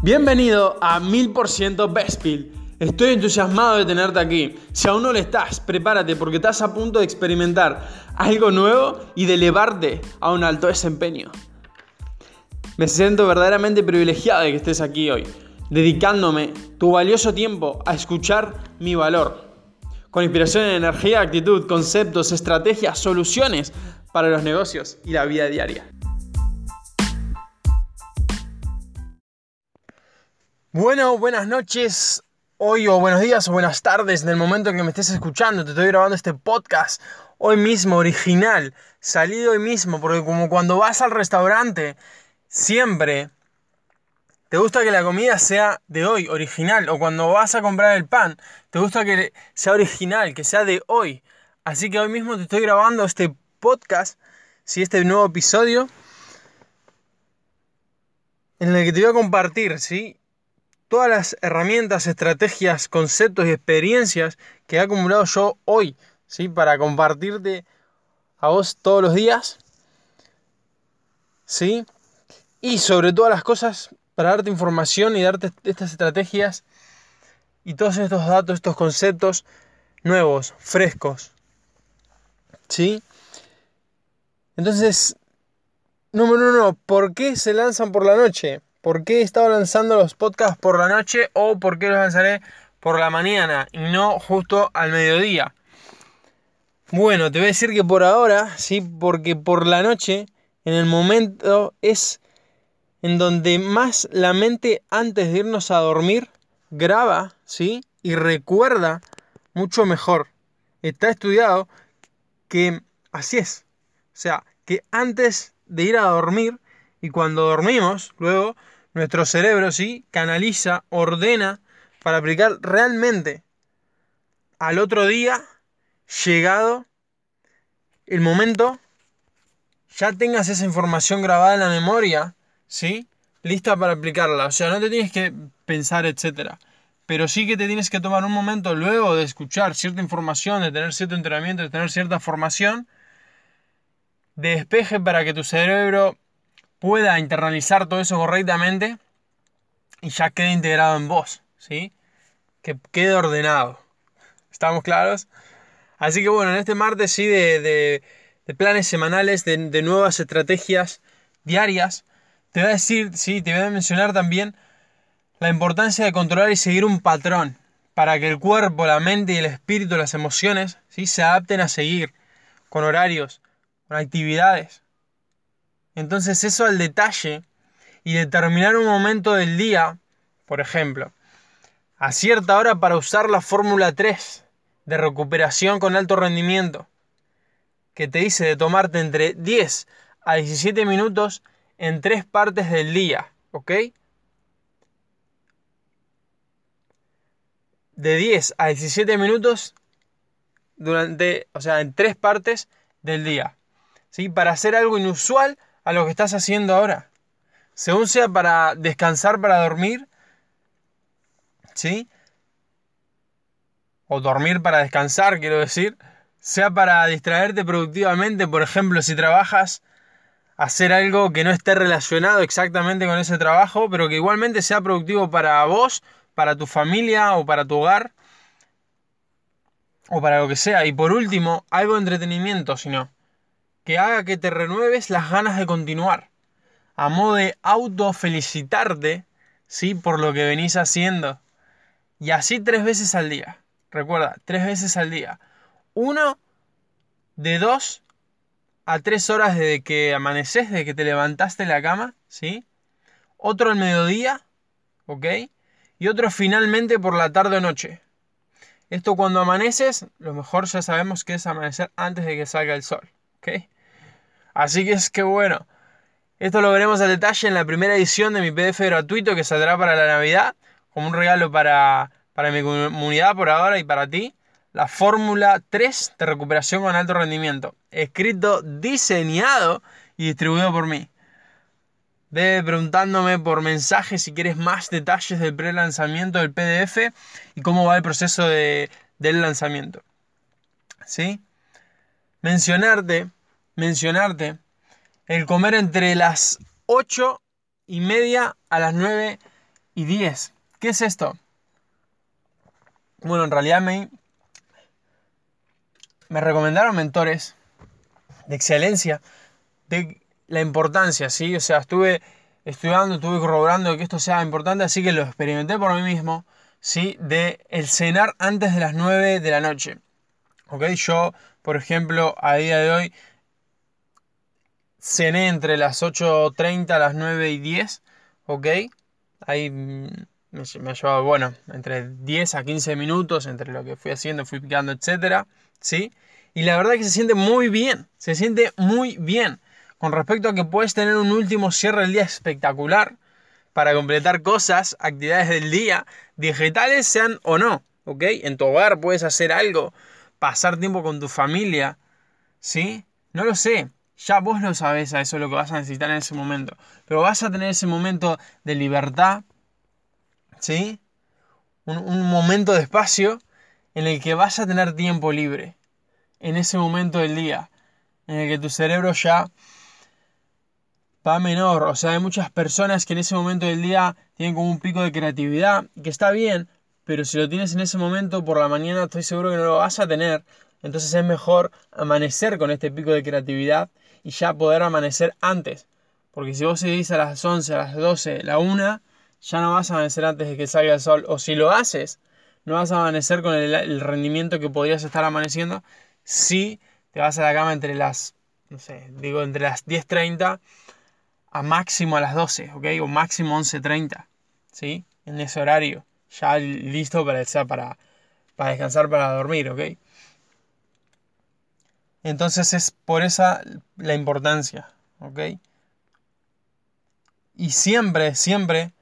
Bienvenido a 1000% Bestpill. Estoy entusiasmado de tenerte aquí. Si aún no lo estás, prepárate porque estás a punto de experimentar algo nuevo y de elevarte a un alto desempeño. Me siento verdaderamente privilegiado de que estés aquí hoy, dedicándome tu valioso tiempo a escuchar mi valor. Con inspiración en energía, actitud, conceptos, estrategias, soluciones para los negocios y la vida diaria. Bueno, buenas noches, hoy o buenos días o buenas tardes en el momento en que me estés escuchando. Te estoy grabando este podcast hoy mismo, original, salido hoy mismo, porque como cuando vas al restaurante, siempre te gusta que la comida sea de hoy, original, o cuando vas a comprar el pan, te gusta que sea original, que sea de hoy. Así que hoy mismo te estoy grabando este podcast, si este nuevo episodio, en el que te voy a compartir, ¿sí? Todas las herramientas, estrategias, conceptos y experiencias que he acumulado yo hoy, ¿sí? Para compartirte a vos todos los días, ¿sí? Y sobre todas las cosas, para darte información y darte estas estrategias y todos estos datos, estos conceptos nuevos, frescos, ¿sí? Entonces, número uno, ¿por qué se lanzan por la noche? ¿Por qué he estado lanzando los podcasts por la noche o por qué los lanzaré por la mañana y no justo al mediodía? Bueno, te voy a decir que por ahora, sí, porque por la noche, en el momento es en donde más la mente antes de irnos a dormir graba, ¿sí? Y recuerda mucho mejor. Está estudiado que así es. O sea, que antes de ir a dormir y cuando dormimos, luego nuestro cerebro sí canaliza, ordena para aplicar realmente al otro día, llegado el momento, ya tengas esa información grabada en la memoria, ¿sí? Lista para aplicarla. O sea, no te tienes que pensar, etcétera. Pero sí que te tienes que tomar un momento luego de escuchar cierta información, de tener cierto entrenamiento, de tener cierta formación, de despeje para que tu cerebro pueda internalizar todo eso correctamente y ya quede integrado en vos, ¿sí? Que quede ordenado. ¿Estamos claros? Así que bueno, en este martes sí de, planes semanales, de, de, nuevas estrategias diarias, te voy a decir, sí, te voy a mencionar también la importancia de controlar y seguir un patrón para que el cuerpo, la mente y el espíritu, las emociones, ¿sí? se adapten a seguir con horarios, con actividades. Entonces eso al detalle y determinar un momento del día, por ejemplo, a cierta hora para usar la fórmula 3 de recuperación con alto rendimiento, que te dice de tomarte entre 10 a 17 minutos en tres partes del día, ¿ok? De 10 a 17 minutos durante, o sea, en tres partes del día, ¿sí? Para hacer algo inusual a lo que estás haciendo ahora. Según sea para descansar, para dormir, ¿sí? O dormir para descansar, quiero decir. Sea para distraerte productivamente, por ejemplo, si trabajas, hacer algo que no esté relacionado exactamente con ese trabajo, pero que igualmente sea productivo para vos, para tu familia o para tu hogar, o para lo que sea. Y por último, algo de entretenimiento, si no que haga que te renueves las ganas de continuar. A modo de autofelicitarte, ¿sí? Por lo que venís haciendo. Y así tres veces al día. Recuerda, tres veces al día. Uno de dos a tres horas desde que amaneces, desde que te levantaste de la cama, ¿sí? Otro al mediodía, ¿ok? Y otro finalmente por la tarde o noche. Esto cuando amaneces, lo mejor ya sabemos que es amanecer antes de que salga el sol, ¿ok? Así que es que bueno. Esto lo veremos al detalle en la primera edición de mi PDF gratuito que saldrá para la Navidad, como un regalo para, para mi comunidad por ahora y para ti. La fórmula 3 de recuperación con alto rendimiento. Escrito, diseñado y distribuido por mí. Ve preguntándome por mensaje si quieres más detalles del pre-lanzamiento del PDF y cómo va el proceso de, del lanzamiento. ¿Sí? Mencionarte mencionarte el comer entre las 8 y media a las 9 y 10. ¿Qué es esto? Bueno, en realidad me, me recomendaron mentores de excelencia, de la importancia, ¿sí? O sea, estuve estudiando, estuve corroborando que esto sea importante, así que lo experimenté por mí mismo, ¿sí? De el cenar antes de las 9 de la noche. ¿Ok? Yo, por ejemplo, a día de hoy cené entre las 8.30 a las 9 y 10, ¿ok? Ahí me, me llevado, bueno, entre 10 a 15 minutos entre lo que fui haciendo, fui picando, etcétera, ¿sí? Y la verdad es que se siente muy bien, se siente muy bien con respecto a que puedes tener un último cierre del día espectacular para completar cosas, actividades del día, digitales sean o no, ¿ok? En tu hogar puedes hacer algo, pasar tiempo con tu familia, ¿sí? No lo sé, ya vos lo sabés a eso es lo que vas a necesitar en ese momento, pero vas a tener ese momento de libertad, ¿sí? Un, un momento de espacio en el que vas a tener tiempo libre, en ese momento del día, en el que tu cerebro ya va menor. O sea, hay muchas personas que en ese momento del día tienen como un pico de creatividad, que está bien, pero si lo tienes en ese momento por la mañana estoy seguro que no lo vas a tener. Entonces es mejor amanecer con este pico de creatividad y ya poder amanecer antes. Porque si vos seguís a las 11, a las 12, la 1, ya no vas a amanecer antes de que salga el sol. O si lo haces, no vas a amanecer con el, rendimiento que podrías estar amaneciendo si te vas a la cama entre las, no sé, digo entre las 10.30 a máximo a las 12, ¿ok? O máximo 11.30, ¿sí? En ese horario, ya listo para, para, para descansar, para dormir, ¿ok? Entonces es por esa la importancia, ¿ok? Y siempre, siempre,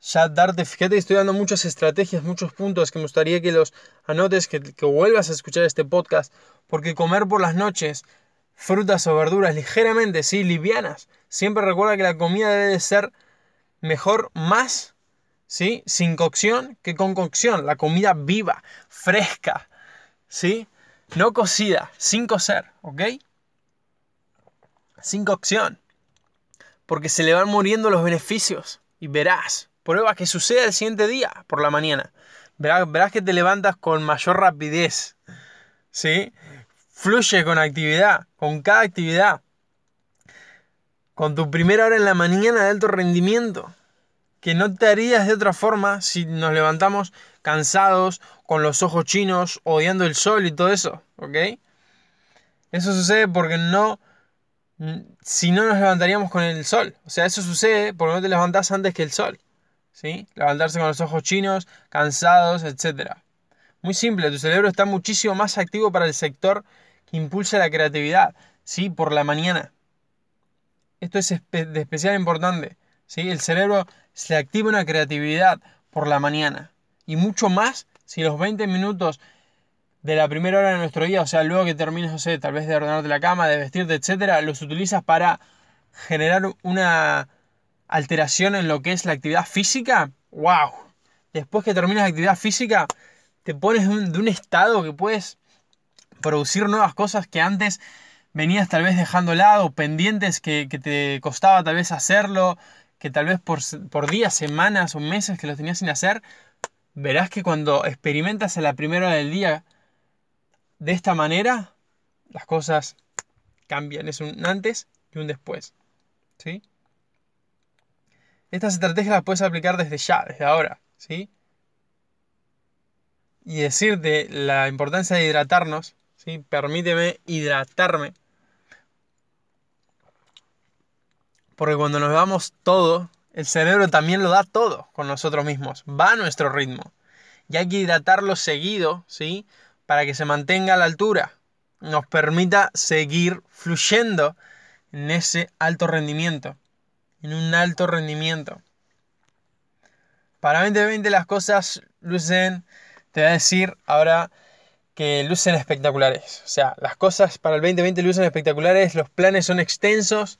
ya darte, fíjate, estoy dando muchas estrategias, muchos puntos que me gustaría que los anotes, que, que vuelvas a escuchar este podcast, porque comer por las noches frutas o verduras ligeramente, sí, livianas. Siempre recuerda que la comida debe ser mejor más, ¿sí? Sin cocción que con cocción. La comida viva, fresca, ¿sí? No cocida, sin cocer, ¿ok? Sin cocción. Porque se le van muriendo los beneficios. Y verás, prueba que sucede el siguiente día, por la mañana. Verás que te levantas con mayor rapidez, ¿sí? Fluye con actividad, con cada actividad. Con tu primera hora en la mañana de alto rendimiento. Que no te harías de otra forma si nos levantamos cansados, con los ojos chinos, odiando el sol y todo eso. ¿Ok? Eso sucede porque no. Si no nos levantaríamos con el sol. O sea, eso sucede porque no te levantás antes que el sol. ¿Sí? Levantarse con los ojos chinos, cansados, etc. Muy simple, tu cerebro está muchísimo más activo para el sector impulsa la creatividad, ¿sí? Por la mañana. Esto es de especial importante, ¿sí? El cerebro se activa una creatividad por la mañana. Y mucho más si los 20 minutos de la primera hora de nuestro día, o sea, luego que termines, no sé, tal vez de ordenarte la cama, de vestirte, etcétera, los utilizas para generar una alteración en lo que es la actividad física, wow. Después que terminas la actividad física, te pones de un estado que puedes producir nuevas cosas que antes venías tal vez dejando lado, pendientes que, te costaba tal vez hacerlo, que tal vez por, por, días, semanas o meses que lo tenías sin hacer, verás que cuando experimentas en la primera hora del día de esta manera, las cosas cambian. Es un antes y un después. ¿Sí? Estas estrategias las puedes aplicar desde ya, desde ahora. ¿Sí? Y decirte la importancia de hidratarnos Permíteme hidratarme. Porque cuando nos damos todo, el cerebro también lo da todo con nosotros mismos. Va a nuestro ritmo. Y hay que hidratarlo seguido, ¿sí? Para que se mantenga a la altura. Nos permita seguir fluyendo en ese alto rendimiento. En un alto rendimiento. Para 2020 las cosas lucen, te voy a decir ahora que lucen espectaculares. O sea, las cosas para el 2020 lucen espectaculares, los planes son extensos,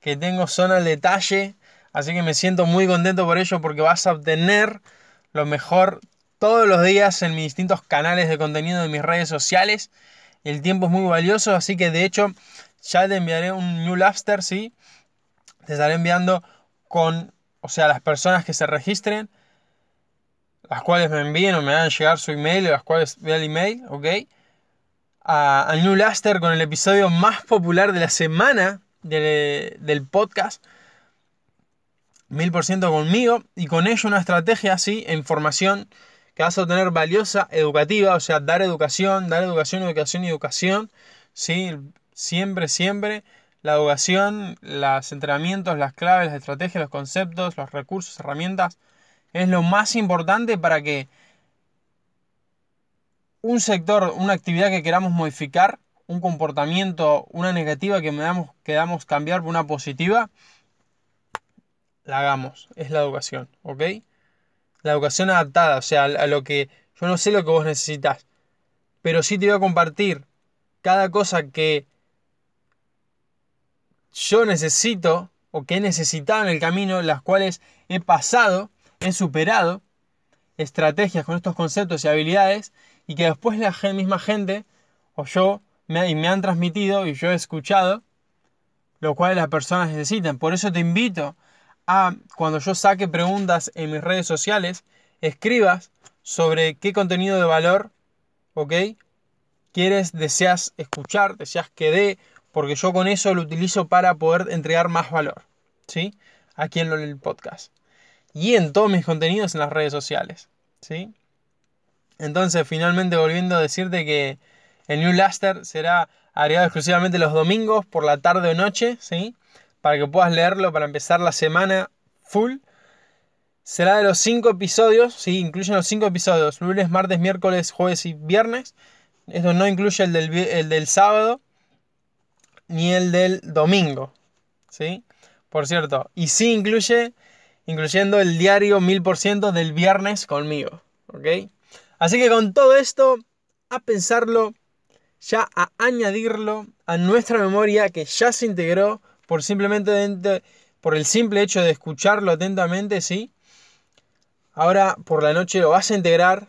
que tengo son al detalle, así que me siento muy contento por ello porque vas a obtener lo mejor todos los días en mis distintos canales de contenido de mis redes sociales. El tiempo es muy valioso, así que de hecho ya te enviaré un New Labster, ¿sí? Te estaré enviando con o sea, las personas que se registren, las cuales me envíen o me hagan llegar su email, las cuales vea el email, ¿ok? A, New Laster con el episodio más popular de la semana del podcast. Mil por ciento conmigo y con ello una estrategia así, información que vas a obtener valiosa, educativa, o sea, dar educación, dar educación, educación y educación, ¿sí? Siempre, siempre la educación, los entrenamientos, las claves, las estrategias, los conceptos, los recursos, herramientas, es lo más importante para que un sector, una actividad que queramos modificar, un comportamiento, una negativa que queramos cambiar por una positiva, la hagamos. Es la educación, ¿ok? La educación adaptada, o sea, a lo que yo no sé lo que vos necesitas, pero sí te voy a compartir cada cosa que yo necesito o que he necesitado en el camino, las cuales he pasado, he superado, estrategias con estos conceptos y habilidades, y que después la misma gente o yo me, me han transmitido y yo he escuchado, lo cual las personas necesitan. Por eso te invito a, cuando yo saque preguntas en mis redes sociales, escribas sobre qué contenido de valor, ¿ok? Quieres, deseas escuchar, deseas que dé porque yo con eso lo utilizo para poder entregar más valor, ¿sí? Aquí en el podcast. Y en todos mis contenidos en las redes sociales, ¿sí? Entonces, finalmente volviendo a decirte que el New Laster será agregado exclusivamente los domingos por la tarde o noche, ¿sí? Para que puedas leerlo para empezar la semana full. Será de los cinco episodios, ¿sí? Incluyen los cinco episodios, lunes, martes, miércoles, jueves y viernes. Esto no incluye el del, el del sábado ni el del domingo. ¿Sí? Por cierto, y sí incluye, incluyendo el diario 1000% del viernes conmigo. ¿Ok? Así que con todo esto, a pensarlo, ya a añadirlo a nuestra memoria que ya se integró por simplemente por el simple hecho de escucharlo atentamente, ¿sí? Ahora por la noche lo vas a integrar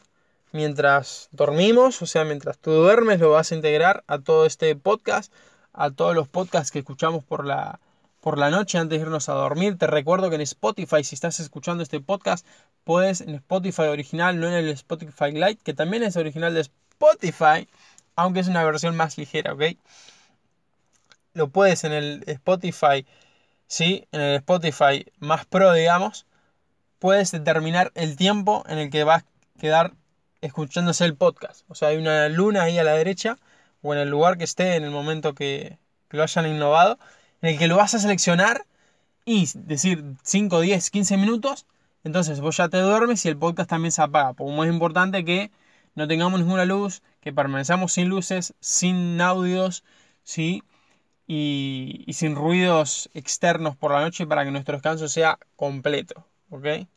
mientras dormimos, o sea, mientras tú duermes lo vas a integrar a todo este podcast a todos los podcasts que escuchamos por la, por la noche antes de irnos a dormir. Te recuerdo que en Spotify, si estás escuchando este podcast, puedes en Spotify original, no en el Spotify Lite, que también es original de Spotify, aunque es una versión más ligera, ¿ok? Lo puedes en el Spotify, sí, en el Spotify más pro, digamos, puedes determinar el tiempo en el que vas a quedar escuchándose el podcast. O sea, hay una luna ahí a la derecha o en el lugar que esté en el momento que, lo hayan innovado, en el que lo vas a seleccionar y decir 5, 10, 15 minutos, entonces vos ya te duermes y el podcast también se apaga. Como es importante que no tengamos ninguna luz, que permanezcamos sin luces, sin audios, ¿sí? Y, y, sin ruidos externos por la noche para que nuestro descanso sea completo, ¿ok?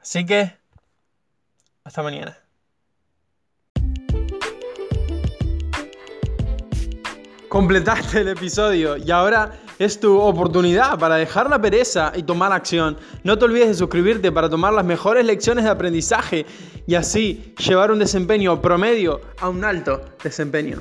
Así que, hasta mañana. completaste el episodio y ahora es tu oportunidad para dejar la pereza y tomar acción. No te olvides de suscribirte para tomar las mejores lecciones de aprendizaje y así llevar un desempeño promedio a un alto desempeño.